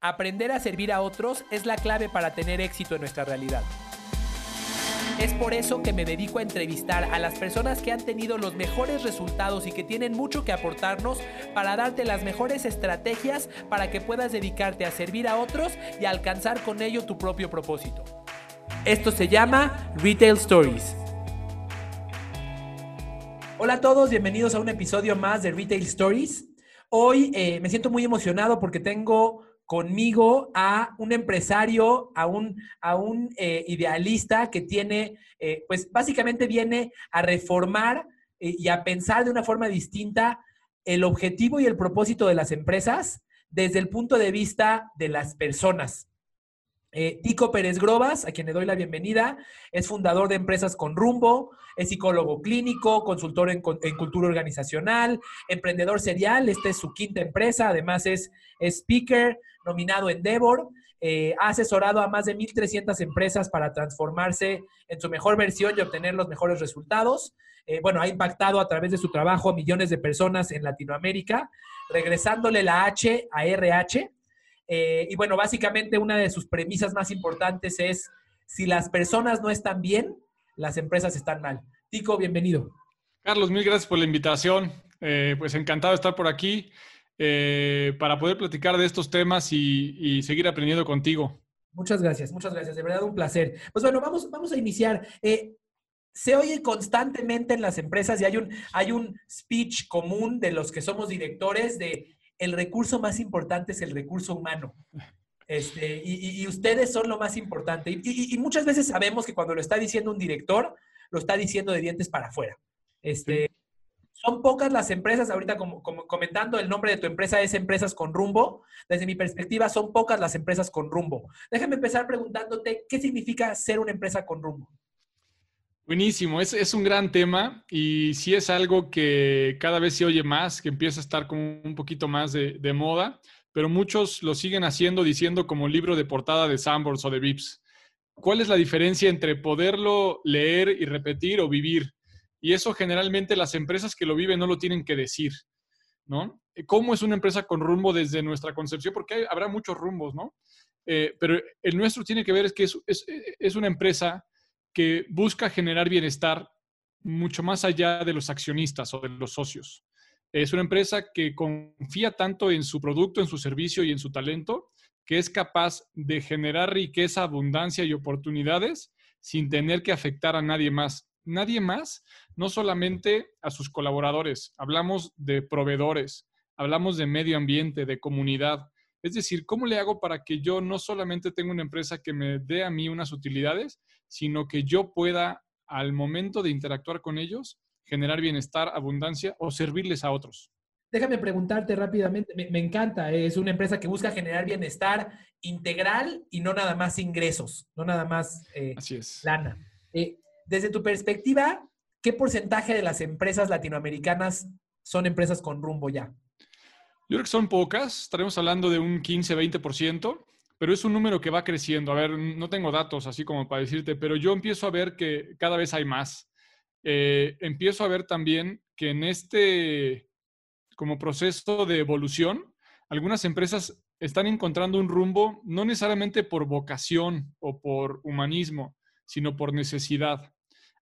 Aprender a servir a otros es la clave para tener éxito en nuestra realidad. Es por eso que me dedico a entrevistar a las personas que han tenido los mejores resultados y que tienen mucho que aportarnos para darte las mejores estrategias para que puedas dedicarte a servir a otros y alcanzar con ello tu propio propósito. Esto se llama Retail Stories. Hola a todos, bienvenidos a un episodio más de Retail Stories. Hoy eh, me siento muy emocionado porque tengo conmigo a un empresario, a un, a un eh, idealista que tiene, eh, pues básicamente viene a reformar y a pensar de una forma distinta el objetivo y el propósito de las empresas desde el punto de vista de las personas. Eh, Tico Pérez Grobas, a quien le doy la bienvenida, es fundador de Empresas con Rumbo, es psicólogo clínico, consultor en, cultura organizacional, emprendedor serial, esta es su quinta empresa, además es, speaker, nominado Endeavor, eh, ha asesorado a más de 1.300 empresas para transformarse en su mejor versión y obtener los mejores resultados. Eh, bueno, ha impactado a través de su trabajo a millones de personas en Latinoamérica, regresándole la H a RH eh, y bueno, básicamente una de sus premisas más importantes es, si las personas no están bien, las empresas están mal. Tico, bienvenido. Carlos, mil gracias por la invitación. Eh, pues encantado de estar por aquí eh, para poder platicar de estos temas y, seguir aprendiendo contigo. Muchas gracias, muchas gracias. De verdad, un placer. Pues bueno, vamos, vamos a iniciar. se oye constantemente en las empresas y hay un, hay un speech común de los que somos directores de el recurso más importante es el recurso humano. Este, y, ustedes son lo más importante. Y, muchas veces sabemos que cuando lo está diciendo un director, lo está diciendo de dientes para afuera. Este, Son pocas las empresas, ahorita como, comentando, el nombre de tu empresa es Empresas con Rumbo. Desde mi perspectiva, son pocas las empresas con rumbo. Déjame empezar preguntándote, ¿qué significa ser una empresa con rumbo? Buenísimo, es, es, un gran tema y sí es algo que cada vez se oye más, que empieza a estar como un poquito más de, de moda, pero muchos lo siguen haciendo diciendo como libro de portada de Sambors o de Vips. ¿Cuál es la diferencia entre poderlo leer y repetir o vivir? Y eso generalmente las empresas que lo viven no lo tienen que decir, ¿no? ¿Cómo es una empresa con rumbo desde nuestra concepción? Porque habrá muchos rumbos, ¿no? Eh, pero el nuestro tiene que ver es que es, es, es una empresa que busca generar bienestar mucho más allá de los accionistas o de los socios. Es una empresa que confía tanto en su producto, en su servicio y en su talento, que es capaz de generar riqueza, abundancia y oportunidades sin tener que afectar a nadie más. Nadie más, no solamente a sus colaboradores, hablamos de proveedores, hablamos de medio ambiente, de comunidad. Es decir, ¿cómo le hago para que yo no solamente tenga una empresa que me dé a mí unas utilidades, sino que yo pueda, al momento de interactuar con ellos, generar bienestar, abundancia o servirles a otros. Déjame preguntarte rápidamente, me, encanta, es una empresa que busca generar bienestar integral y no nada más ingresos, no nada más eh, Así es. lana. Eh, desde tu perspectiva, ¿qué porcentaje de las empresas latinoamericanas son empresas con rumbo ya? Yo creo que son pocas, estaremos hablando de un 15-20% pero es un número que va creciendo. A ver, no tengo datos así como para decirte, pero yo empiezo a ver que cada vez hay más. Eh, empiezo a ver también que en este como proceso de evolución, algunas empresas están encontrando un rumbo no necesariamente por vocación o por humanismo, sino por necesidad.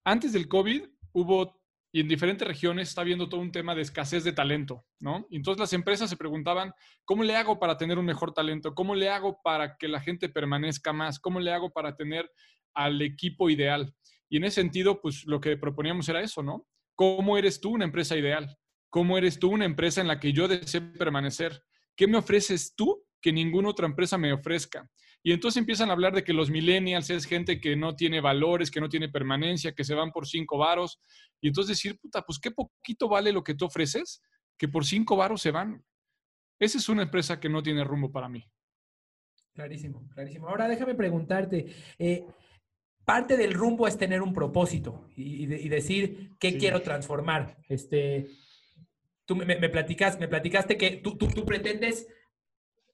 Antes del COVID hubo y en diferentes regiones está habiendo todo un tema de escasez de talento, ¿no? Entonces las empresas se preguntaban, ¿cómo le hago para tener un mejor talento? ¿Cómo le hago para que la gente permanezca más? ¿Cómo le hago para tener al equipo ideal? Y en ese sentido, pues lo que proponíamos era eso, ¿no? ¿Cómo eres tú una empresa ideal? ¿Cómo eres tú una empresa en la que yo deseo permanecer? ¿Qué me ofreces tú que ninguna otra empresa me ofrezca? Y entonces empiezan a hablar de que los millennials es gente que no tiene valores, que no tiene permanencia, que se van por cinco varos. Y entonces decir, puta, pues qué poquito vale lo que tú ofreces, que por cinco varos se van. Esa es una empresa que no tiene rumbo para mí. Clarísimo, clarísimo. Ahora déjame preguntarte, eh, parte del rumbo es tener un propósito y, decir qué quiero transformar. Este, tú me, me, platicas, me platicaste que tú, tú, tú pretendes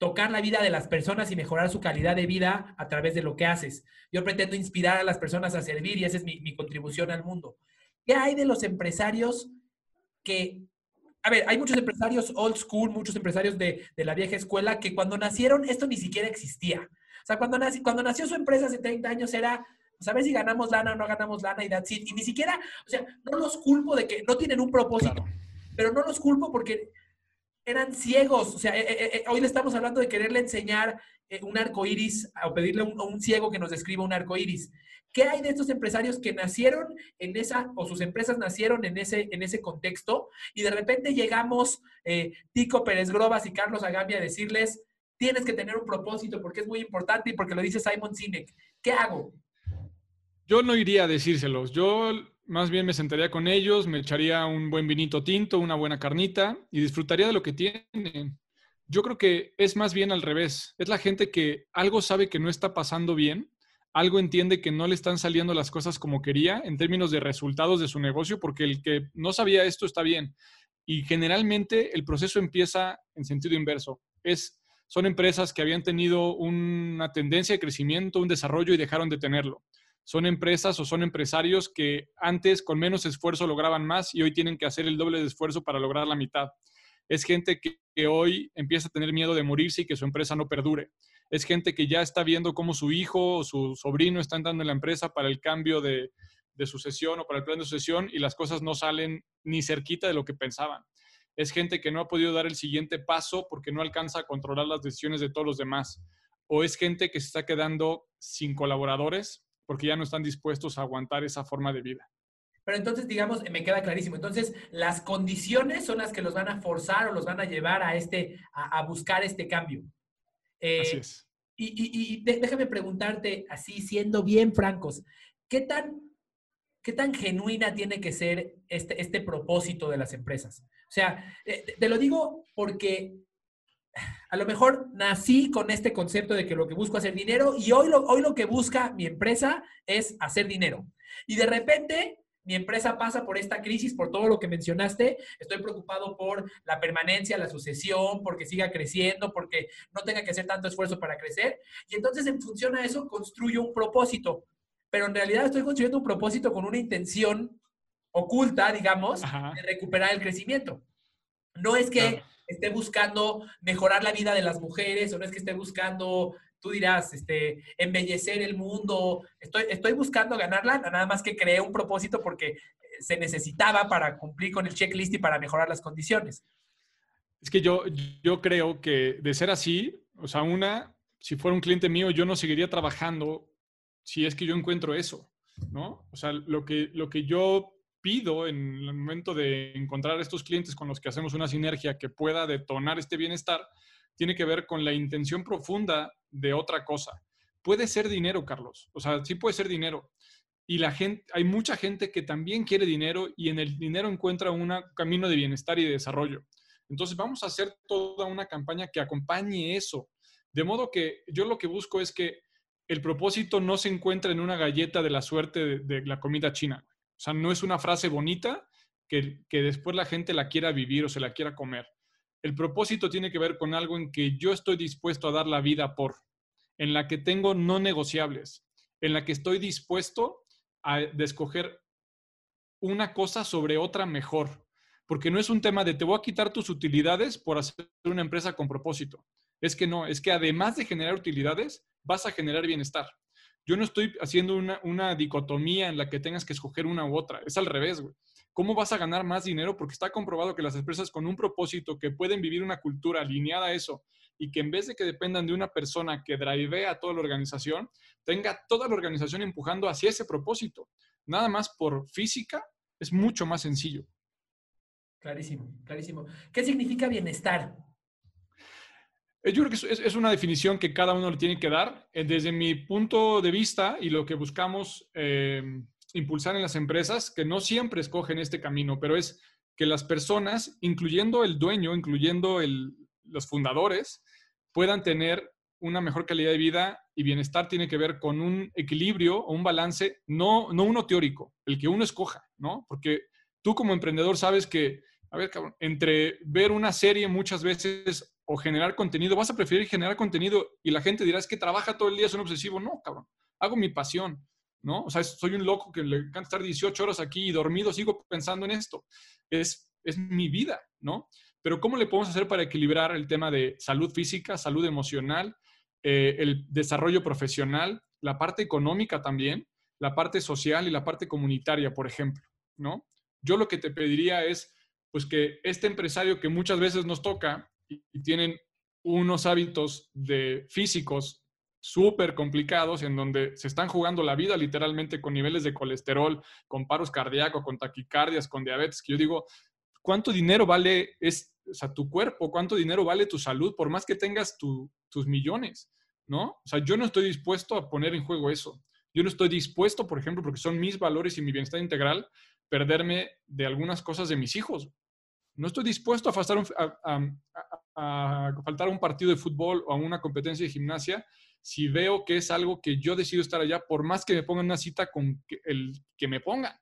tocar la vida de las personas y mejorar su calidad de vida a través de lo que haces. Yo pretendo inspirar a las personas a servir y esa es mi, contribución al mundo. ¿Qué hay de los empresarios que a ver, hay muchos empresarios old school, muchos empresarios de, la vieja escuela que cuando nacieron esto ni siquiera existía. O sea, cuando, cuando nació su empresa hace 30 años era, pues a ver si ganamos lana o no ganamos lana y that's it. Y ni siquiera, o sea, no los culpo de que no tienen un propósito, pero no los culpo porque eran ciegos. O sea, eh, eh, eh, hoy le estamos hablando de quererle enseñar un arco iris o pedirle a un, ciego que nos describa un arco iris. ¿Qué hay de estos empresarios que nacieron en esa, o sus empresas nacieron en ese, en ese contexto, y de repente llegamos, Tico Pérez Grobas y Carlos Agambia, a decirles, tienes que tener un propósito porque es muy importante y porque lo dice Simon Sinek. ¿Qué hago? Yo no iría a decírselos. Yo más bien me sentaría con ellos, me echaría un buen vinito tinto, una buena carnita y disfrutaría de lo que tienen. Yo creo que es más bien al revés. Es la gente que algo sabe que no está pasando bien, algo entiende que no le están saliendo las cosas como quería en términos de resultados de su negocio, porque el que no sabía esto está bien. Y generalmente el proceso empieza en sentido inverso. Es, son empresas que habían tenido una tendencia de crecimiento, un desarrollo y dejaron de tenerlo son empresas o son empresarios que antes con menos esfuerzo lograban más y hoy tienen que hacer el doble de esfuerzo para lograr la mitad. Es gente que, hoy empieza a tener miedo de morirse y que su empresa no perdure. Es gente que ya está viendo cómo su hijo o su sobrino está entrando en la empresa para el cambio de, de sucesión o para el plan de sucesión y las cosas no salen ni cerquita de lo que pensaban. Es gente que no ha podido dar el siguiente paso porque no alcanza a controlar las decisiones de todos los demás. O es gente que se está quedando sin colaboradores porque ya no están dispuestos a aguantar esa forma de vida. Pero entonces, digamos, me queda clarísimo. Entonces, las condiciones son las que los van a forzar o los van a llevar a, este, a, buscar este cambio. Eh, así es. Y, déjame preguntarte, así siendo bien francos, ¿qué tan, qué tan genuina tiene que ser este, este propósito de las empresas? O sea, eh, te lo digo porque a lo mejor nací con este concepto de que lo que busco es hacer dinero y hoy lo, hoy lo que busca mi empresa es hacer dinero. Y de repente mi empresa pasa por esta crisis, por todo lo que mencionaste. Estoy preocupado por la permanencia, la sucesión, porque siga creciendo, porque no tenga que hacer tanto esfuerzo para crecer. Y entonces en función a eso construyo un propósito. Pero en realidad estoy construyendo un propósito con una intención oculta, digamos, de recuperar el crecimiento. No es que esté buscando mejorar la vida de las mujeres o no es que esté buscando, tú dirás, este, embellecer el mundo. Estoy, estoy buscando ganarla, nada más que creé un propósito porque eh, se necesitaba para cumplir con el checklist y para mejorar las condiciones. Es que yo, yo creo que de ser así, o sea, una, si fuera un cliente mío, yo no seguiría trabajando si es que yo encuentro eso, ¿no? O sea, lo que, lo que yo pido en el momento de encontrar estos clientes con los que hacemos una sinergia que pueda detonar este bienestar, tiene que ver con la intención profunda de otra cosa. Puede ser dinero, Carlos. O sea, sí puede ser dinero. Y la gente, hay mucha gente que también quiere dinero y en el dinero encuentra un camino de bienestar y de desarrollo. Entonces vamos a hacer toda una campaña que acompañe eso. De modo que yo lo que busco es que el propósito no se encuentre en una galleta de la suerte de, de la comida china. Sea, no es una frase bonita que, después la gente la quiera vivir o se la quiera comer. El propósito tiene que ver con algo en que yo estoy dispuesto a dar la vida por, en la que tengo no negociables, en la que estoy dispuesto a escoger una cosa sobre otra mejor. Porque no es un tema de te voy a quitar tus utilidades por hacer una empresa con propósito. Es que no, es que además de generar utilidades, vas a generar bienestar. Yo no estoy haciendo una, dicotomía en la que tengas que escoger una u otra. Es al revés, güey. ¿Cómo vas a ganar más dinero? Porque está comprobado que las empresas con un propósito, que pueden vivir una cultura alineada a eso y que en vez de que dependan de una persona que drivea a toda la organización, tenga toda la organización empujando hacia ese propósito. Nada más por física es mucho más sencillo. Clarísimo, clarísimo. ¿Qué significa bienestar? Eh, yo creo que es, una definición que cada uno le tiene que dar. Eh, desde mi punto de vista y lo que buscamos eh, impulsar en las empresas, que no siempre escogen este camino, pero es que las personas, incluyendo el dueño, incluyendo los fundadores, puedan tener una mejor calidad de vida y bienestar tiene que ver con un equilibrio o un balance, no, no uno teórico, el que uno escoja, ¿no? Porque tú como emprendedor sabes que, a ver, cabrón, entre ver una serie muchas veces o generar contenido, vas a preferir generar contenido y la gente dirá, es que trabaja todo el día, es un obsesivo. No, cabrón, hago mi pasión, ¿no? O sea, soy un loco que le encanta estar 18 horas aquí y dormido, sigo pensando en esto. Es es mi vida, ¿no? Pero ¿cómo le podemos hacer para equilibrar el tema de salud física, salud emocional, eh, el desarrollo profesional, la parte económica también, la parte social y la parte comunitaria, por ejemplo, ¿no? Yo lo que te pediría es, pues que este empresario que muchas veces nos toca y, tienen unos hábitos de físicos súper complicados en donde se están jugando la vida literalmente con niveles de colesterol, con paros cardíacos, con taquicardias, con diabetes, que yo digo, ¿cuánto dinero vale es, o tu cuerpo? ¿Cuánto dinero vale tu salud? Por más que tengas tus millones, ¿no? O sea, yo no estoy dispuesto a poner en juego eso. Yo no estoy dispuesto, por ejemplo, porque son mis valores y mi bienestar integral, perderme de algunas cosas de mis hijos. No estoy dispuesto a, a, faltar a un partido de fútbol o a una competencia de gimnasia si veo que es algo que yo decido estar allá, por más que me pongan una cita con el que me ponga.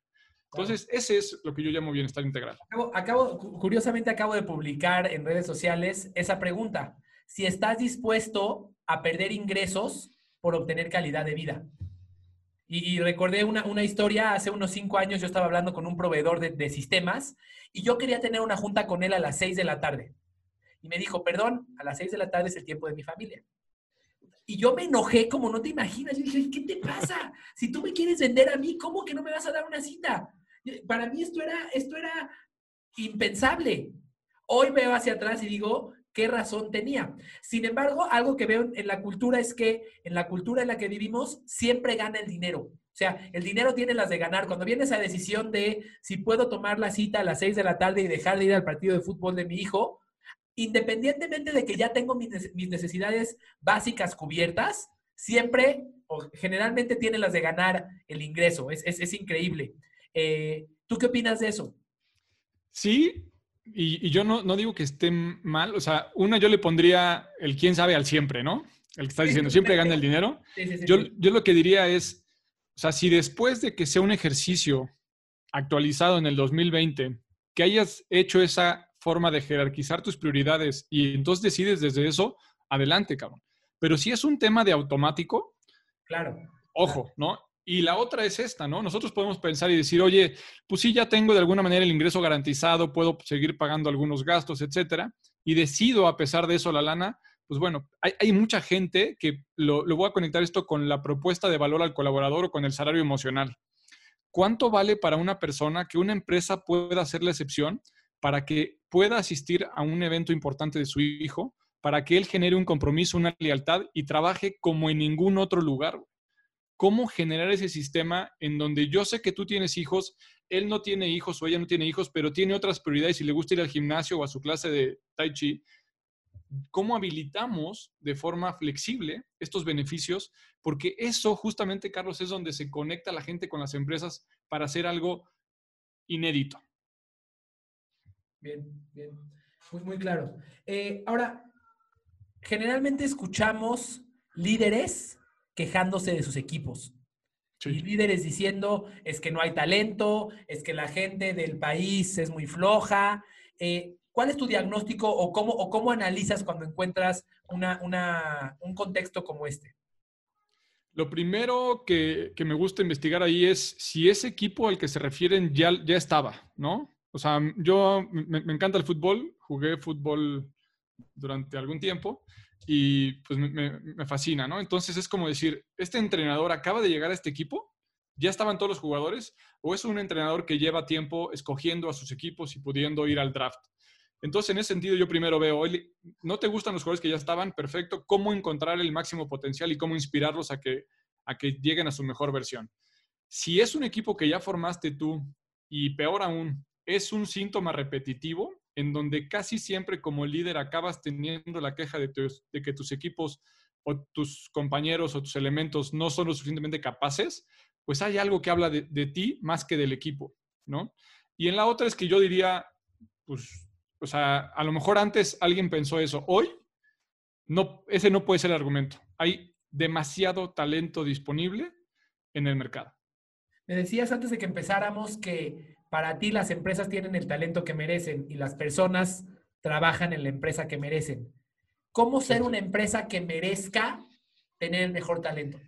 Entonces, ese es lo que yo llamo bienestar integral. Acabo, curiosamente acabo de publicar en redes sociales esa pregunta. Si estás dispuesto a perder ingresos por obtener calidad de vida. Y, recordé una, una, historia, hace unos cinco años yo estaba hablando con un proveedor de, de, sistemas y yo quería tener una junta con él a las seis de la tarde. Y me dijo, perdón, a las seis de la tarde es el tiempo de mi familia. Y yo me enojé como no te imaginas. Yo dije, ¿qué te pasa? Si tú me quieres vender a mí, ¿cómo que no me vas a dar una cita? Para mí esto era, esto era impensable. Hoy veo hacia atrás y digo, ¿qué razón tenía? Sin embargo, algo que veo en la cultura es que en la cultura en la que vivimos siempre gana el dinero. O sea, el dinero tiene las de ganar. Cuando viene esa decisión de si puedo tomar la cita a las seis de la tarde y dejar de ir al partido de fútbol de mi hijo, independientemente de que ya tengo mis, necesidades básicas cubiertas, siempre o generalmente tiene las de ganar el ingreso. Es, increíble. Eh, ¿Tú qué opinas de eso? Sí, y, yo no, digo que esté mal. O sea, una yo le pondría el quién sabe al siempre, ¿no? El que está diciendo, siempre gana el dinero. yo, yo lo que diría es, o sea, si después de que sea un ejercicio actualizado en el 2020, que hayas hecho esa forma de jerarquizar tus prioridades y entonces decides desde eso, adelante, cabrón. Pero si es un tema de automático, claro. Ojo, ¿no? Y la otra es esta, ¿no? Nosotros podemos pensar y decir, oye, pues sí, ya tengo de alguna manera el ingreso garantizado, puedo seguir pagando algunos gastos, etcétera, y decido a pesar de eso la lana, pues bueno, hay, mucha gente que lo, lo, voy a conectar esto con la propuesta de valor al colaborador o con el salario emocional. ¿Cuánto vale para una persona que una empresa pueda hacer la excepción para que pueda asistir a un evento importante de su hijo, para que él genere un compromiso, una lealtad y trabaje como en ningún otro lugar. ¿Cómo generar ese sistema en donde yo sé que tú tienes hijos, él no tiene hijos o ella no tiene hijos, pero tiene otras prioridades y le gusta ir al gimnasio o a su clase de tai chi? ¿Cómo habilitamos de forma flexible estos beneficios? Porque eso justamente, Carlos, es donde se conecta la gente con las empresas para hacer algo inédito. Bien, bien. Muy, muy claro. Eh, ahora, generalmente escuchamos líderes quejándose de sus equipos. Y líderes diciendo es que no hay talento, es que la gente del país es muy floja. Eh, ¿Cuál es tu diagnóstico o cómo, o cómo analizas cuando encuentras una, un contexto como este? Lo primero que, que, me gusta investigar ahí es si ese equipo al que se refieren ya, ya estaba, ¿no? O sea, yo me, encanta el fútbol, jugué fútbol durante algún tiempo y pues me, fascina, ¿no? Entonces es como decir, ¿este entrenador acaba de llegar a este equipo? ¿Ya estaban todos los jugadores? ¿O es un entrenador que lleva tiempo escogiendo a sus equipos y pudiendo ir al draft? Entonces, en ese sentido, yo primero veo, ¿no te gustan los jugadores que ya estaban? Perfecto. ¿Cómo encontrar el máximo potencial y cómo inspirarlos a que, a que lleguen a su mejor versión? Si es un equipo que ya formaste tú y peor aún, es un síntoma repetitivo en donde casi siempre como líder acabas teniendo la queja de, que tus equipos o tus compañeros o tus elementos no son lo suficientemente capaces, pues hay algo que habla de, ti más que del equipo, ¿no? Y en la otra es que yo diría, pues, o sea, a lo mejor antes alguien pensó eso. Hoy, no, ese no puede ser el argumento. Hay demasiado talento disponible en el mercado. Me decías antes de que empezáramos que para ti las empresas tienen el talento que merecen y las personas trabajan en la empresa que merecen. ¿Cómo ser una empresa que merezca tener el mejor talento?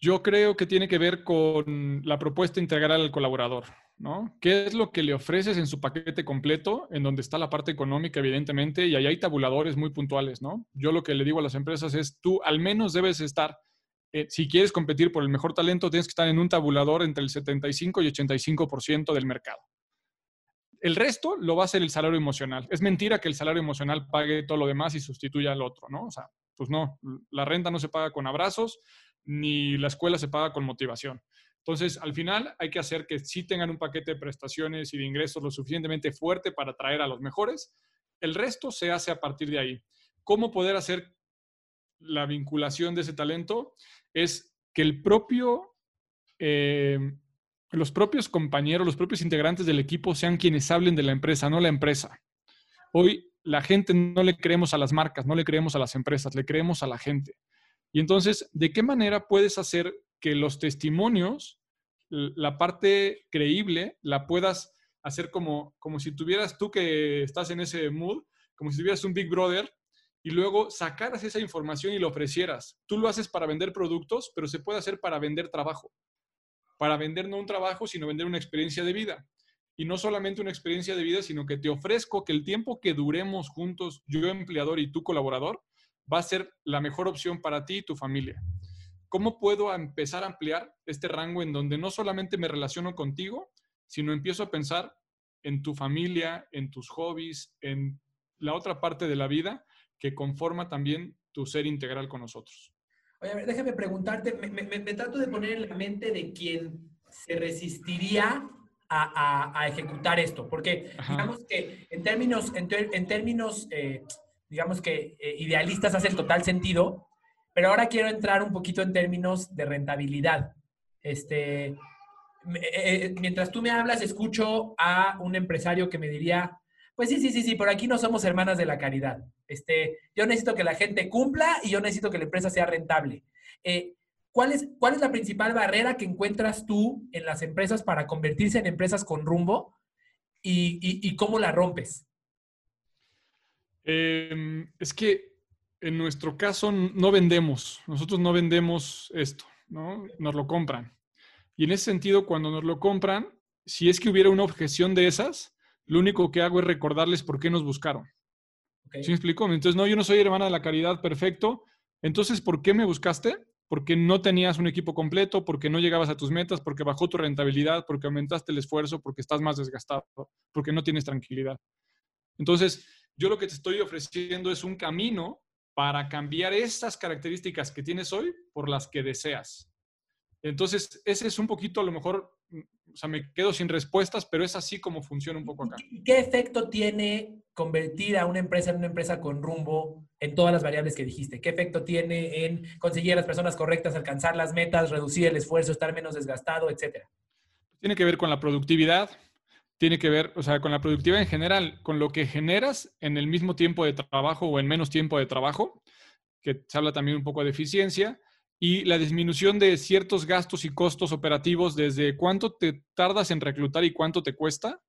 Yo creo que tiene que ver con la propuesta integral al colaborador. ¿no? ¿Qué es lo que le ofreces en su paquete completo, en donde está la parte económica, evidentemente, y ahí hay tabuladores muy puntuales, ¿no? Yo lo que le digo a las empresas es, tú al menos debes estar, eh, si quieres competir por el mejor talento, tienes que estar en un tabulador entre el 75 y 85% del mercado. El resto lo va a hacer el salario emocional. Es mentira que el salario emocional pague todo lo demás y sustituya al otro, ¿no? O sea, pues no, la renta no se paga con abrazos, ni la escuela se paga con motivación. Entonces, al final hay que hacer que sí tengan un paquete de prestaciones y de ingresos lo suficientemente fuerte para atraer a los mejores. El resto se hace a partir de ahí. ¿Cómo poder hacer la vinculación de ese talento? Es que el propio, eh, los propios compañeros, los propios integrantes del equipo sean quienes hablen de la empresa, no la empresa. Hoy la gente no le creemos a las marcas, no le creemos a las empresas, le creemos a la gente. Y entonces, ¿de qué manera puedes hacer que los testimonios, la parte creíble, la puedas hacer como, como si tuvieras tú que estás en ese mood, como si tuvieras un Big Brother y luego sacaras esa información y lo ofrecieras. Tú lo haces para vender productos, pero se puede hacer para vender trabajo. Para vender no un trabajo, sino vender una experiencia de vida. Y no solamente una experiencia de vida, sino que te ofrezco que el tiempo que duremos juntos, yo empleador y tú colaborador, va a ser la mejor opción para ti y tu familia. ¿Cómo puedo empezar a ampliar este rango en donde no solamente me relaciono contigo, sino empiezo a pensar en tu familia, en tus hobbies, en la otra parte de la vida que conforma también tu ser integral con nosotros? Oye, a ver, déjame preguntarte, me, trato de poner en la mente de quien se resistiría a, ejecutar esto, porque digamos que en términos, en, términos eh, digamos que eh, idealistas hace total sentido, pero ahora quiero entrar un poquito en términos de rentabilidad. Este, eh, mientras tú me hablas, escucho a un empresario que me diría, pues sí, sí, sí, sí, por aquí no somos hermanas de la caridad. Este, yo necesito que la gente cumpla y yo necesito que la empresa sea rentable. Eh, ¿cuál, es, ¿Cuál es la principal barrera que encuentras tú en las empresas para convertirse en empresas con rumbo y, cómo la rompes? Em, es que en nuestro caso no vendemos, nosotros no vendemos esto, ¿no? Nos lo compran. Y en ese sentido, cuando nos lo compran, si es que hubiera una objeción de esas, lo único que hago es recordarles por qué nos buscaron. ¿Sí me explico? Entonces, no, yo no soy hermana de la caridad, perfecto. Entonces, ¿por qué me buscaste? Porque no tenías un equipo completo, porque no llegabas a tus metas, porque bajó tu rentabilidad, porque aumentaste el esfuerzo, porque estás más desgastado, porque no tienes tranquilidad. Entonces, yo lo que te estoy ofreciendo es un camino para cambiar estas características que tienes hoy por las que deseas. Entonces, ese es un poquito, a lo mejor, o sea, me quedo sin respuestas, pero es así como funciona un poco acá. ¿Qué efecto tiene convertir a una empresa en una empresa con rumbo en todas las variables que dijiste? ¿Qué efecto tiene en conseguir a las personas correctas, alcanzar las metas, reducir el esfuerzo, estar menos desgastado, etcétera? Tiene que ver con la productividad, tiene que ver, o sea, con la productividad en general, con lo que generas en el mismo tiempo de trabajo o en menos tiempo de trabajo, que se habla también un poco de eficiencia, y la disminución de ciertos gastos y costos operativos desde cuánto te tardas en reclutar y cuánto te cuesta,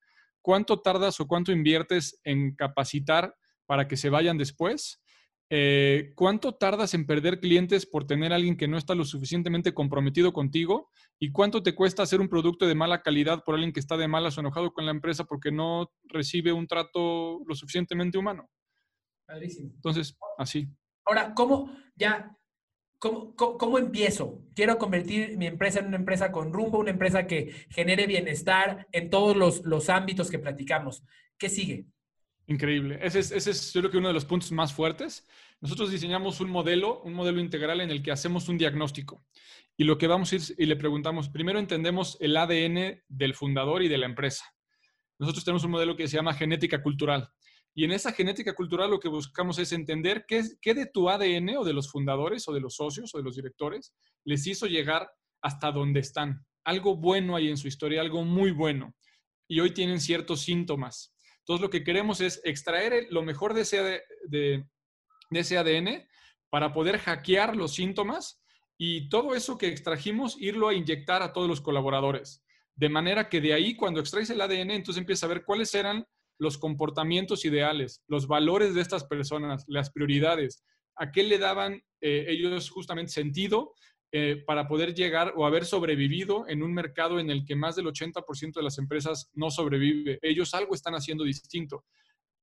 cuánto tardas o cuánto inviertes en capacitar para que se vayan después, eh, ¿cuánto tardas en perder clientes por tener a alguien que no está lo suficientemente comprometido contigo? ¿Y cuánto te cuesta hacer un producto de mala calidad por alguien que está de malas o enojado con la empresa porque no recibe un trato lo suficientemente humano? Padrísimo. Entonces, así. Ahora, ¿cómo ya ¿Cómo, cómo, empiezo? Quiero convertir mi empresa en una empresa con rumbo, una empresa que genere bienestar en todos los, los ámbitos que platicamos. ¿Qué sigue? Increíble. Ese es, ese es, yo creo que uno de los puntos más fuertes. Nosotros diseñamos un modelo, un modelo integral en el que hacemos un diagnóstico. Y lo que vamos a ir y le preguntamos, primero entendemos el ADN del fundador y de la empresa. Nosotros tenemos un modelo que se llama genética cultural. Y en esa genética cultural lo que buscamos es entender qué, qué de tu ADN o de los fundadores o de los socios o de los directores les hizo llegar hasta donde están. Algo bueno hay en su historia, algo muy bueno. Y hoy tienen ciertos síntomas entonces, lo que queremos es extraer lo mejor de ese, de, ese ADN para poder hackear los síntomas y todo eso que extrajimos, irlo a inyectar a todos los colaboradores. De manera que de ahí, cuando extraes el ADN, entonces empieza a ver cuáles eran los comportamientos ideales, los valores de estas personas, las prioridades, a qué le daban eh, ellos justamente sentido eh, para poder llegar o haber sobrevivido en un mercado en el que más del 80% de las empresas no sobrevive. Ellos algo están haciendo distinto.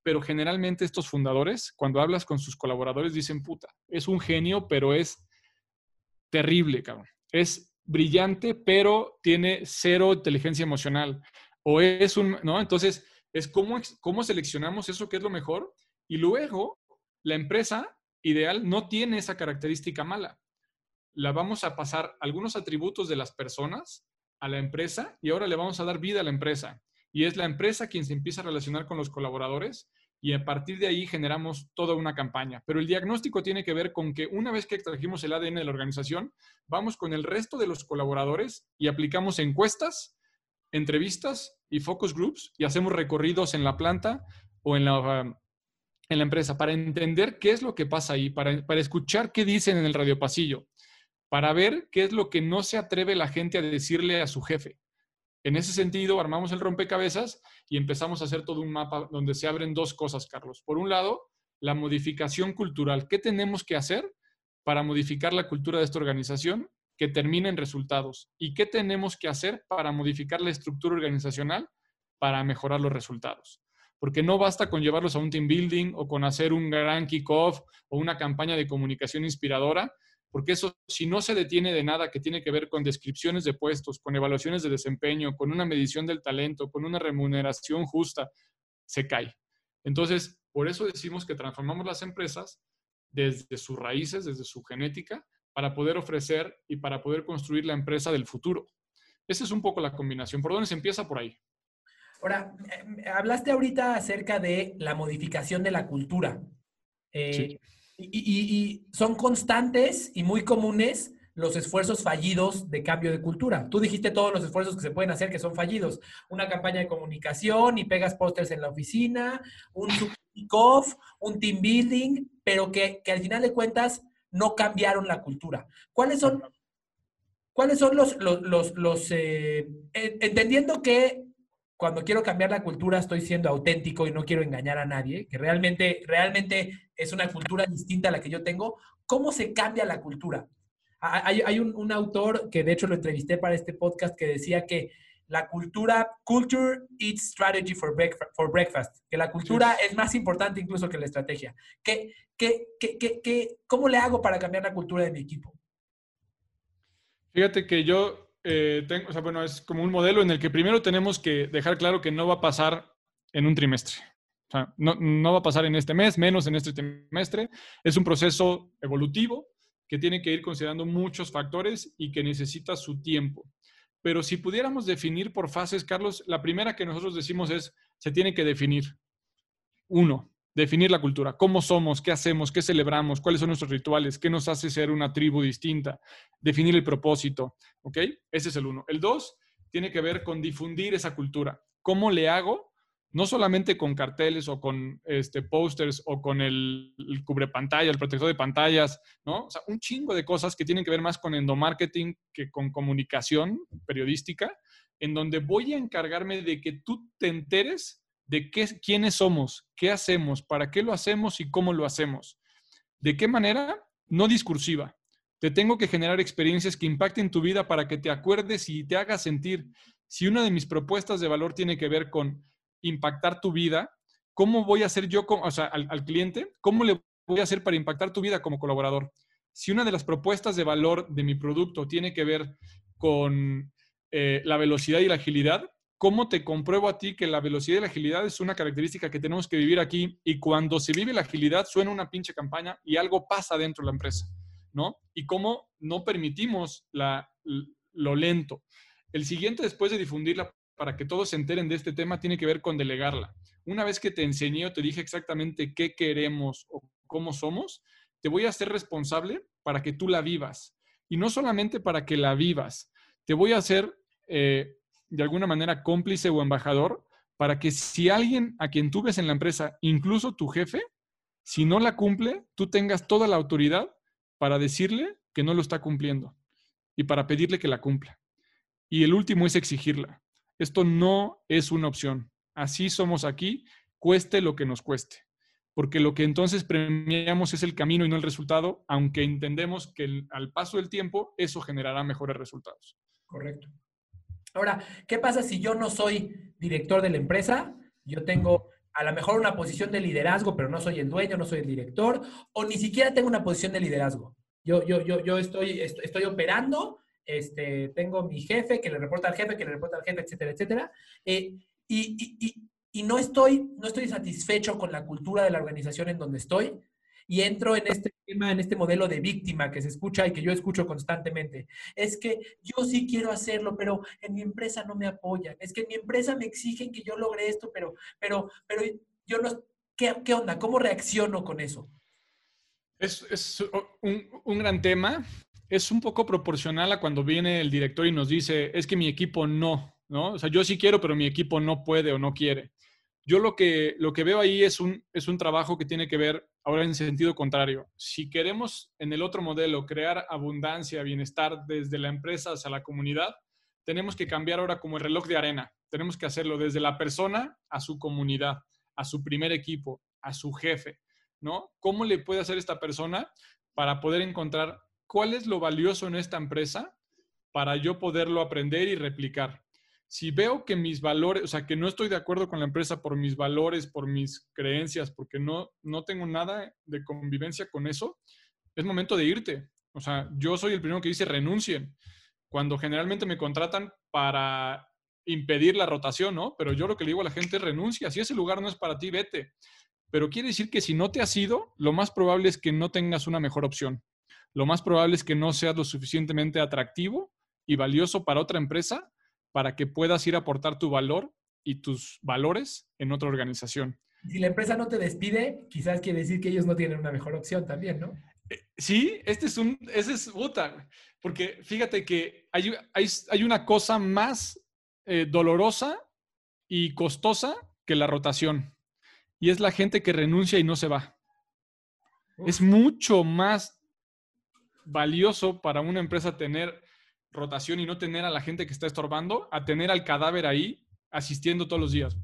Pero generalmente estos fundadores, cuando hablas con sus colaboradores, dicen, puta, es un genio, pero es terrible, cabrón. Es brillante, pero tiene cero inteligencia emocional. O es un, ¿no? Entonces, es cómo, cómo seleccionamos eso que es lo mejor y luego la empresa ideal no tiene esa característica mala. La vamos a pasar algunos atributos de las personas a la empresa y ahora le vamos a dar vida a la empresa. Y es la empresa quien se empieza a relacionar con los colaboradores y a partir de ahí generamos toda una campaña. Pero el diagnóstico tiene que ver con que una vez que extrajimos el ADN de la organización, vamos con el resto de los colaboradores y aplicamos encuestas, entrevistas y focus groups y hacemos recorridos en la planta o en la, en la empresa para entender qué es lo que pasa ahí, para, para escuchar qué dicen en el radiopasillo, para ver qué es lo que no se atreve la gente a decirle a su jefe. En ese sentido, armamos el rompecabezas y empezamos a hacer todo un mapa donde se abren dos cosas, Carlos. Por un lado, la modificación cultural. ¿Qué tenemos que hacer para modificar la cultura de esta organización que termine en resultados? ¿Y qué tenemos que hacer para modificar la estructura organizacional para mejorar los resultados? Porque no basta con llevarlos a un team building o con hacer un gran kickoff o una campaña de comunicación inspiradora, porque eso, si no se detiene de nada que tiene que ver con descripciones de puestos, con evaluaciones de desempeño, con una medición del talento, con una remuneración justa, se cae. Entonces, por eso decimos que transformamos las empresas desde sus raíces, desde su genética, para poder ofrecer y para poder construir la empresa del futuro. Esa es un poco la combinación. ¿Por dónde se empieza? Por ahí. Ahora, hablaste ahorita acerca de la modificación de la cultura. Eh, sí. Y, son constantes y muy comunes los esfuerzos fallidos de cambio de cultura. Tú dijiste todos los esfuerzos que se pueden hacer que son fallidos. Una campaña de comunicación y pegas pósters en la oficina, un kick-off, un team building, pero que, al final de cuentas no cambiaron la cultura. ¿Cuáles son, cuáles son los, los, los, eh, entendiendo que cuando quiero cambiar la cultura estoy siendo auténtico y no quiero engañar a nadie, que realmente, realmente es una cultura distinta a la que yo tengo, ¿cómo se cambia la cultura? Hay, un, autor que de hecho lo entrevisté para este podcast que decía que la cultura, culture eats strategy for, for breakfast, que la cultura es más importante incluso que la estrategia. ¿Qué, qué, qué, cómo le hago para cambiar la cultura de mi equipo? Fíjate que yo eh, tengo, o sea, bueno, es como un modelo en el que primero tenemos que dejar claro que no va a pasar en un trimestre. O sea, no, no, va a pasar en este mes, menos en este trimestre. Es un proceso evolutivo que tiene que ir considerando muchos factores y que necesita su tiempo. Pero si pudiéramos definir por fases, Carlos, la primera que nosotros decimos es, se tiene que definir. Uno, definir la cultura, cómo somos, qué hacemos, qué celebramos, cuáles son nuestros rituales, qué nos hace ser una tribu distinta, definir el propósito, ¿ok? Ese es el uno. El dos tiene que ver con difundir esa cultura. ¿Cómo le hago? No solamente con carteles o con este, posters o con el, el cubre pantalla, el protector de pantallas, ¿no? O sea, un chingo de cosas que tienen que ver más con endomarketing que con comunicación periodística, en donde voy a encargarme de que tú te enteres de qué, quiénes somos, qué hacemos, para qué lo hacemos y cómo lo hacemos. ¿De qué manera? No discursiva. Te tengo que generar experiencias que impacten tu vida para que te acuerdes y te hagas sentir. Si una de mis propuestas de valor tiene que ver con impactar tu vida, ¿cómo voy a hacer yo, o sea, al, cliente? ¿Cómo le voy a hacer para impactar tu vida como colaborador? Si una de las propuestas de valor de mi producto tiene que ver con eh, la velocidad y la agilidad, ¿Cómo te compruebo a ti que la velocidad y la agilidad es una característica que tenemos que vivir aquí? Y cuando se vive la agilidad, suena una pinche campaña y algo pasa dentro de la empresa, ¿no? Y cómo no permitimos la, lo lento. El siguiente, después de difundirla para que todos se enteren de este tema, tiene que ver con delegarla. Una vez que te enseñé o te dije exactamente qué queremos o cómo somos, te voy a hacer responsable para que tú la vivas. Y no solamente para que la vivas, te voy a hacer eh, de alguna manera cómplice o embajador para que si alguien a quien tú ves en la empresa, incluso tu jefe, si no la cumple, tú tengas toda la autoridad para decirle que no lo está cumpliendo y para pedirle que la cumpla. Y el último es exigirla. Esto no es una opción. Así somos aquí, cueste lo que nos cueste. porque lo que entonces premiamos es el camino y no el resultado, aunque entendemos que al paso del tiempo eso generará mejores resultados. Correcto. Ahora, ¿qué pasa si yo no soy director de la empresa? Yo tengo a lo mejor una posición de liderazgo, pero no soy el dueño, no soy el director, o ni siquiera tengo una posición de liderazgo. Yo, yo, yo, yo estoy, estoy, operando, este, tengo mi jefe que le reporta al jefe, que le reporta al jefe, etcétera, etcétera. Eh, y, y, y, no, estoy, no estoy satisfecho con la cultura de la organización en donde estoy, y entro en este tema, en este modelo de víctima que se escucha y que yo escucho constantemente. Es que yo sí quiero hacerlo, pero en mi empresa no me apoyan. Es que en mi empresa me exigen que yo logre esto, pero, pero, pero yo no... ¿Qué, qué onda? ¿Cómo reacciono con eso? Es, es un, un gran tema. Es un poco proporcional a cuando viene el director y nos dice, es que mi equipo no, ¿no? O sea, yo sí quiero, pero mi equipo no puede o no quiere. Yo lo que, lo que veo ahí es un, es un trabajo que tiene que ver ahora en sentido contrario. Si queremos en el otro modelo crear abundancia, bienestar desde la empresa hacia la comunidad, tenemos que cambiar ahora como el reloj de arena. Tenemos que hacerlo desde la persona a su comunidad, a su primer equipo, a su jefe, ¿no? ¿Cómo le puede hacer esta persona para poder encontrar cuál es lo valioso en esta empresa para yo poderlo aprender y replicar? si veo que mis valores, o sea, que no estoy de acuerdo con la empresa por mis valores, por mis creencias, porque no, no tengo nada de convivencia con eso, es momento de irte. O sea, yo soy el primero que dice renuncien, cuando generalmente me contratan para impedir la rotación, ¿no? Pero yo lo que le digo a la gente es renuncia, si ese lugar no es para ti, vete. Pero quiere decir que si no te has ido, lo más probable es que no tengas una mejor opción. Lo más probable es que no seas lo suficientemente atractivo y valioso para otra empresa para que puedas ir a aportar tu valor y tus valores en otra organización. Si la empresa no te despide, quizás quiere decir que ellos no tienen una mejor opción también, ¿no? Eh, sí, este es un, ese es puta, porque fíjate que hay, hay, una cosa más eh, dolorosa y costosa que la rotación, y es la gente que renuncia y no se va. Es mucho más valioso para una empresa tener rotación y no tener a la gente que está estorbando, a tener al cadáver ahí asistiendo todos los días.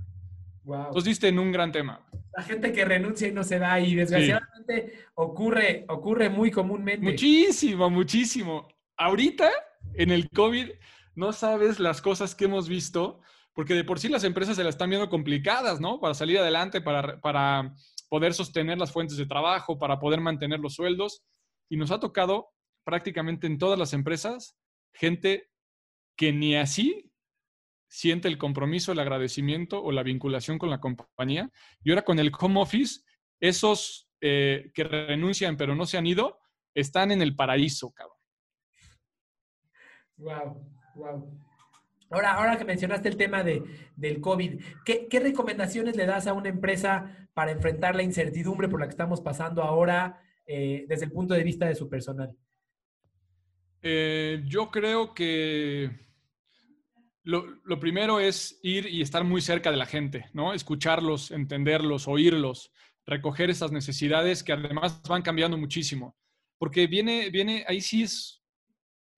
Wow. Entonces diste en un gran tema. La gente que renuncia y no se da y desgraciadamente ocurre, ocurre muy comúnmente. Muchísimo, muchísimo. Ahorita, en el COVID, no sabes las cosas que hemos visto, porque de por sí las empresas se las están viendo complicadas, ¿no? Para salir adelante, para, para poder sostener las fuentes de trabajo, para poder mantener los sueldos. Y nos ha tocado prácticamente en todas las empresas gente que ni así siente el compromiso, el agradecimiento o la vinculación con la compañía. Y ahora con el home office, esos eh, que renuncian pero no se han ido, están en el paraíso, cabrón. Wow, wow. Ahora, ahora que mencionaste el tema de, del COVID, ¿qué, recomendaciones le das a una empresa para enfrentar la incertidumbre por la que estamos pasando ahora eh, desde el punto de vista de su personal? Eh, yo creo que lo, primero es ir y estar muy cerca de la gente, ¿no? Escucharlos, entenderlos, oírlos, recoger esas necesidades que además van cambiando muchísimo. Porque viene, viene, ahí sí es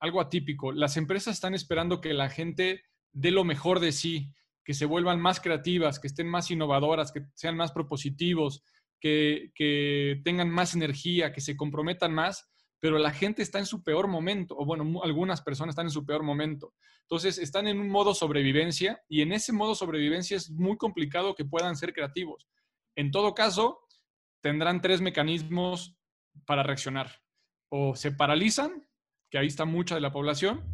algo atípico. Las empresas están esperando que la gente dé lo mejor de sí, que se vuelvan más creativas, que estén más innovadoras, que sean más propositivos, que, que tengan más energía, que se comprometan más pero la gente está en su peor momento, o bueno, algunas personas están en su peor momento. Entonces, están en un modo sobrevivencia y en ese modo sobrevivencia es muy complicado que puedan ser creativos. En todo caso, tendrán tres mecanismos para reaccionar. O se paralizan, que ahí está mucha de la población,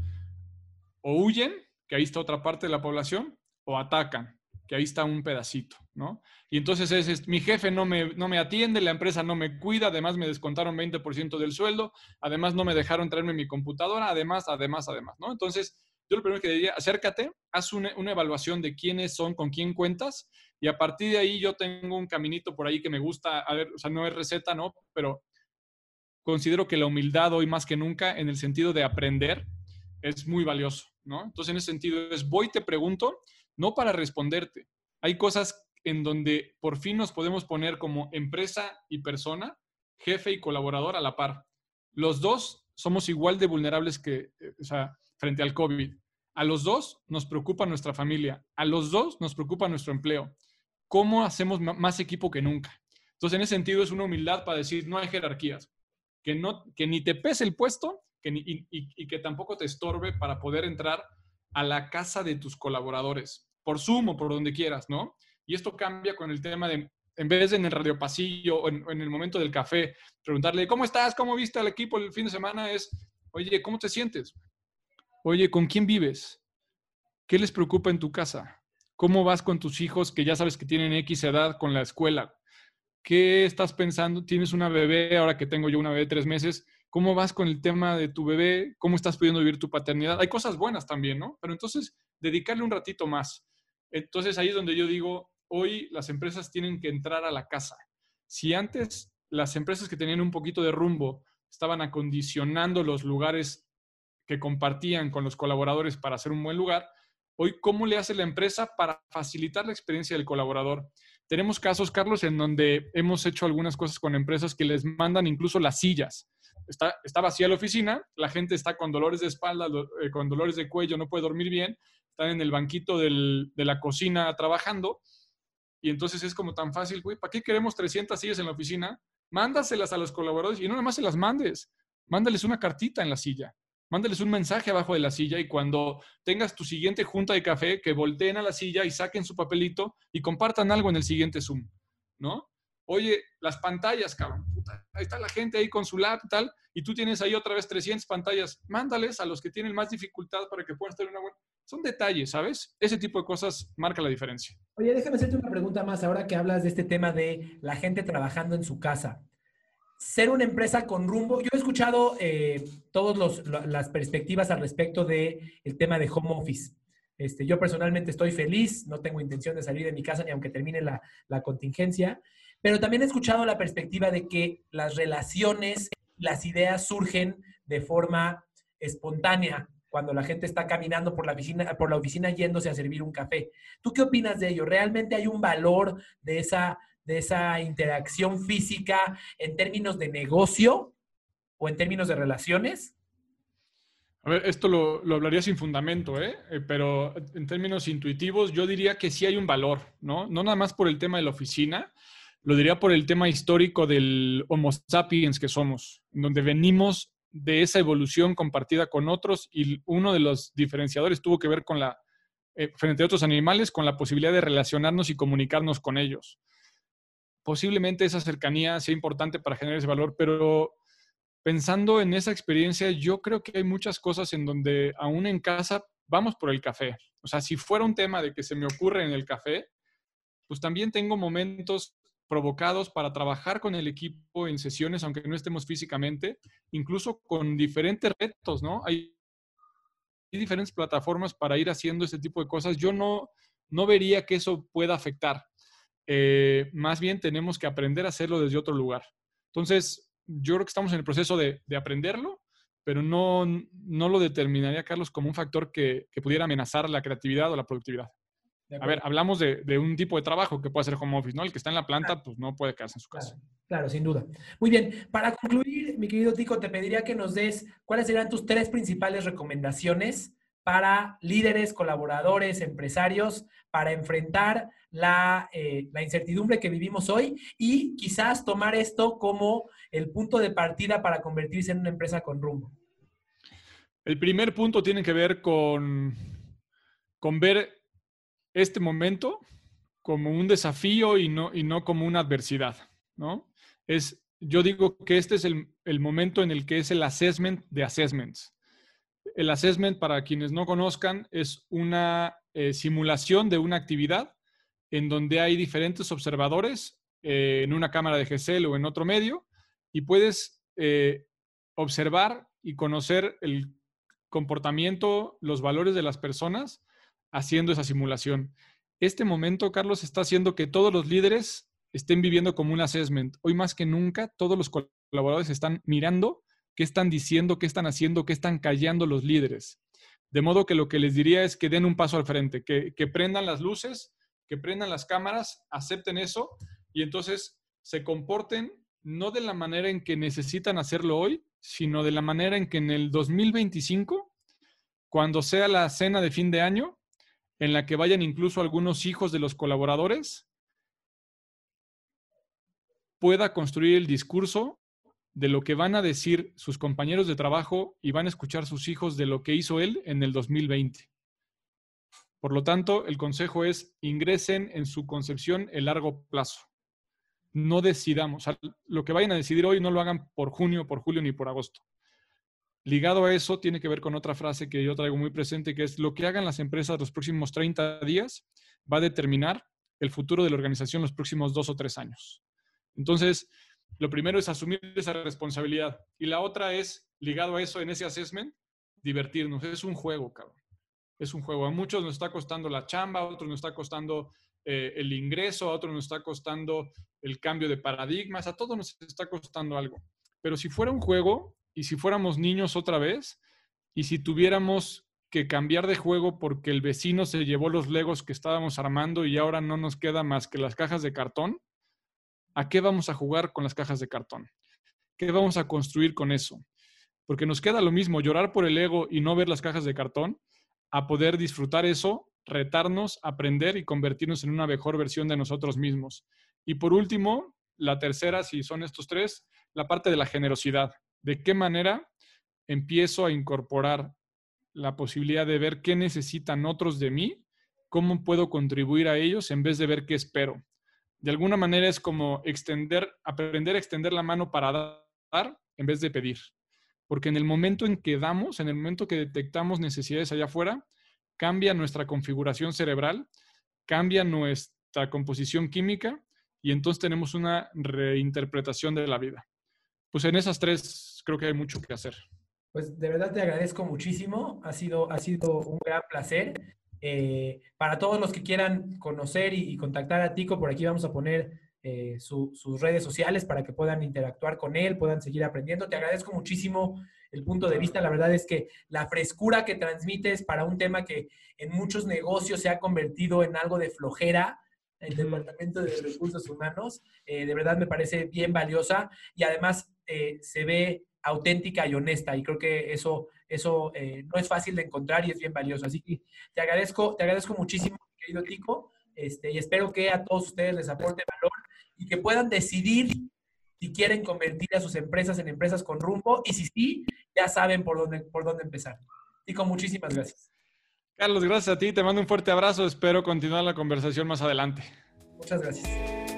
o huyen, que ahí está otra parte de la población, o atacan, que ahí está un pedacito, ¿no? Y entonces es, mi jefe no me, no me atiende, la empresa no me cuida, además me descontaron 20% del sueldo, además no me dejaron traerme mi computadora, además, además, además, ¿no? Entonces, yo lo primero que diría, acércate, haz una, una, evaluación de quiénes son, con quién cuentas, y a partir de ahí yo tengo un caminito por ahí que me gusta, a ver, o sea, no es receta, ¿no? Pero considero que la humildad hoy más que nunca, en el sentido de aprender, es muy valioso, ¿no? Entonces, en ese sentido, es voy, te pregunto, no para responderte. Hay cosas en donde por fin nos podemos poner como empresa y persona, jefe y colaborador a la par. Los dos somos igual de vulnerables que, eh, o sea, frente al COVID. A los dos nos preocupa nuestra familia, a los dos nos preocupa nuestro empleo. ¿Cómo hacemos más equipo que nunca? Entonces, en ese sentido, es una humildad para decir, no hay jerarquías, que, no, que ni te pese el puesto que y, y que tampoco te estorbe para poder entrar a la casa de tus colaboradores, por Zoom o por donde quieras, ¿no? Y esto cambia con el tema de, en vez de en el radio pasillo o en, el momento del café, preguntarle, ¿cómo estás? ¿Cómo viste al equipo el fin de semana? Es, oye, ¿cómo te sientes? Oye, ¿con quién vives? ¿Qué les preocupa en tu casa? ¿Cómo vas con tus hijos que ya sabes que tienen X edad con la escuela? ¿Qué estás pensando? ¿Tienes una bebé ahora que tengo yo una bebé de tres meses? ¿Cómo vas con el tema de tu bebé? ¿Cómo estás pudiendo vivir tu paternidad? Hay cosas buenas también, ¿no? Pero entonces, dedicarle un ratito más. Entonces ahí es donde yo digo, hoy las empresas tienen que entrar a la casa. Si antes las empresas que tenían un poquito de rumbo estaban acondicionando los lugares que compartían con los colaboradores para hacer un buen lugar, hoy cómo le hace la empresa para facilitar la experiencia del colaborador. Tenemos casos, Carlos, en donde hemos hecho algunas cosas con empresas que les mandan incluso las sillas. Está, vacía la oficina, la gente está con dolores de espalda, eh, con dolores de cuello, no puede dormir bien, están en el banquito de la cocina trabajando y entonces es como tan fácil, güey, ¿para qué queremos 300 sillas en la oficina? Mándaselas a los colaboradores y no nada más se las mandes. Mándales una cartita en la silla. Mándales un mensaje abajo de la silla y cuando tengas tu siguiente junta de café, que volteen a la silla y saquen su papelito y compartan algo en el siguiente Zoom, ¿no? Oye, las pantallas, cabrón, ahí está la gente ahí con su lap y tal, y tú tienes ahí otra vez 300 pantallas. Mándales a los que tienen más dificultad para que puedan tener una buena son detalles, ¿sabes? Ese tipo de cosas marca la diferencia. Oye, déjame hacerte una pregunta más ahora que hablas de este tema de la gente trabajando en su casa. Ser una empresa con rumbo. Yo he escuchado eh, todas las perspectivas al respecto del el tema de home office. Este, yo personalmente estoy feliz, no tengo intención de salir de mi casa ni aunque termine la, la contingencia, pero también he escuchado la perspectiva de que las relaciones, las ideas surgen de forma espontánea, cuando la gente está caminando por la oficina, por la oficina yéndose a servir un café. ¿Tú qué opinas de ello? ¿Realmente hay un valor de esa, de esa interacción física en términos de negocio o en términos de relaciones? A ver, esto lo, hablaría sin fundamento, ¿eh? ¿eh? pero en términos intuitivos yo diría que sí hay un valor, ¿no? No nada más por el tema de la oficina, lo diría por el tema histórico del Homo sapiens que somos, donde venimos de esa evolución compartida con otros y uno de los diferenciadores tuvo que ver con la, eh, frente a otros animales, con la posibilidad de relacionarnos y comunicarnos con ellos. Posiblemente esa cercanía sea importante para generar ese valor, pero pensando en esa experiencia, yo creo que hay muchas cosas en donde aún en casa vamos por el café. O sea, si fuera un tema de que se me ocurre en el café, pues también tengo momentos provocados para trabajar con el equipo en sesiones, aunque no estemos físicamente, incluso con diferentes retos, ¿no? Hay, diferentes plataformas para ir haciendo ese tipo de cosas. Yo no, no vería que eso pueda afectar. Eh, más bien tenemos que aprender a hacerlo desde otro lugar. Entonces, yo creo que estamos en el proceso de, aprenderlo, pero no, no lo determinaría, Carlos, como un factor que pudiera amenazar la creatividad o la productividad. A ver, hablamos de, un tipo de trabajo que puede ser home office, ¿no? El que está en la planta, pues no puede quedarse en su casa. Claro, sin duda. Muy bien, para concluir, mi querido Tico, te pediría que nos des cuáles serían tus tres principales recomendaciones para líderes, colaboradores, empresarios, para enfrentar la, eh, la, incertidumbre que vivimos hoy y quizás tomar esto como el punto de partida para convertirse en una empresa con rumbo. El primer punto tiene que ver con, con ver este momento como un desafío y no, y no como una adversidad, ¿no? Es, yo digo que este es el, momento en el que es el assessment de assessments. El assessment, para quienes no conozcan, es una eh, simulación de una actividad en donde hay diferentes observadores eh, en una cámara de GSL o en otro medio y puedes eh, observar y conocer el comportamiento, los valores de las personas haciendo esa simulación. Este momento, Carlos, está haciendo que todos los líderes estén viviendo como un assessment. Hoy más que nunca, todos los colaboradores están mirando qué están diciendo, qué están haciendo, qué están callando los líderes. De modo que lo que les diría es que den un paso al frente, que, prendan las luces, que prendan las cámaras, acepten eso y entonces se comporten no de la manera en que necesitan hacerlo hoy, sino de la manera en que en el 2025, cuando sea la cena de fin de año, en la que vayan incluso algunos hijos de los colaboradores pueda construir el discurso de lo que van a decir sus compañeros de trabajo y van a escuchar sus hijos de lo que hizo él en el 2020. Por lo tanto, el consejo es ingresen en su concepción el largo plazo. No decidamos. Lo que vayan a decidir hoy no lo hagan por junio, por julio ni por agosto. Ligado a eso, tiene que ver con otra frase que yo traigo muy presente, que es lo que hagan las empresas los próximos 30 días va a determinar el futuro de la organización los próximos dos o tres años. Entonces, lo primero es asumir esa responsabilidad. Y la otra es, ligado a eso, en ese assessment, divertirnos. Es un juego, cabrón. Es un juego. A muchos nos está costando la chamba, a otros nos está costando eh, el ingreso, a otros nos está costando el cambio de paradigmas, a todos nos está costando algo. Pero si fuera un juego y si fuéramos niños otra vez y si tuviéramos que cambiar de juego porque el vecino se llevó los legos que estábamos armando y ahora no nos queda más que las cajas de cartón, ¿A qué vamos a jugar con las cajas de cartón? ¿Qué vamos a construir con eso? Porque nos queda lo mismo llorar por el ego y no ver las cajas de cartón, a poder disfrutar eso, retarnos, aprender y convertirnos en una mejor versión de nosotros mismos. Y por último, la tercera, si son estos tres, la parte de la generosidad. ¿De qué manera empiezo a incorporar la posibilidad de ver qué necesitan otros de mí? ¿Cómo puedo contribuir a ellos en vez de ver qué espero? de alguna manera es como extender, aprender a extender la mano para dar en vez de pedir. Porque en el momento en que damos, en el momento que detectamos necesidades allá afuera, cambia nuestra configuración cerebral, cambia nuestra composición química y entonces tenemos una reinterpretación de la vida. Pues en esas tres creo que hay mucho que hacer. Pues de verdad te agradezco muchísimo, ha sido, ha sido un gran placer. Eh, para todos los que quieran conocer y, contactar a Tico, por aquí vamos a poner eh, sus redes sociales para que puedan interactuar con él, puedan seguir aprendiendo. Te agradezco muchísimo el punto de vista. La verdad es que la frescura que transmites para un tema que en muchos negocios se ha convertido en algo de flojera, el Departamento de Recursos Humanos, eh, de verdad me parece bien valiosa y además se ve auténtica y honesta y creo que eso eso eh, no es fácil de encontrar y es bien valioso. Así que te agradezco, te agradezco muchísimo, querido Tico, este, y espero que a todos ustedes les aporte valor y que puedan decidir si quieren convertir a sus empresas en empresas con rumbo y si sí, ya saben por dónde, por dónde empezar. Tico, muchísimas gracias. Carlos, gracias a ti. Te mando un fuerte abrazo. Espero continuar la conversación más adelante. Muchas gracias.